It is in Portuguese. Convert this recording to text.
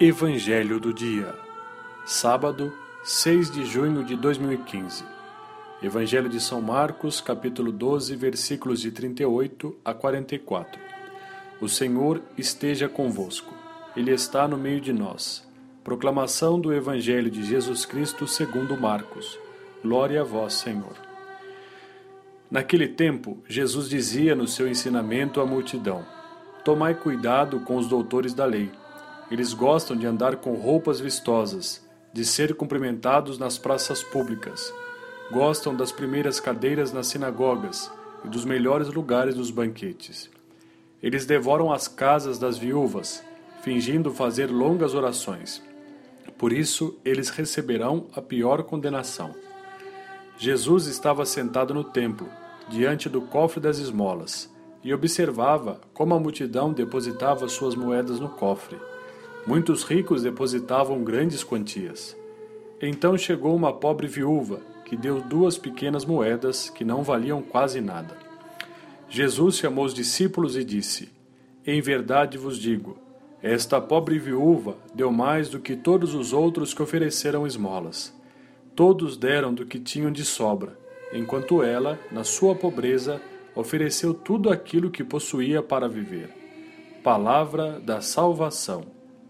Evangelho do Dia, sábado, 6 de junho de 2015. Evangelho de São Marcos, capítulo 12, versículos de 38 a 44. O Senhor esteja convosco, Ele está no meio de nós. Proclamação do Evangelho de Jesus Cristo segundo Marcos. Glória a vós, Senhor. Naquele tempo, Jesus dizia no seu ensinamento à multidão: Tomai cuidado com os doutores da lei eles gostam de andar com roupas vistosas, de ser cumprimentados nas praças públicas. Gostam das primeiras cadeiras nas sinagogas e dos melhores lugares nos banquetes. Eles devoram as casas das viúvas, fingindo fazer longas orações. Por isso, eles receberão a pior condenação. Jesus estava sentado no templo, diante do cofre das esmolas, e observava como a multidão depositava suas moedas no cofre. Muitos ricos depositavam grandes quantias. Então chegou uma pobre viúva, que deu duas pequenas moedas que não valiam quase nada. Jesus chamou os discípulos e disse: Em verdade vos digo, esta pobre viúva deu mais do que todos os outros que ofereceram esmolas. Todos deram do que tinham de sobra, enquanto ela, na sua pobreza, ofereceu tudo aquilo que possuía para viver. Palavra da salvação.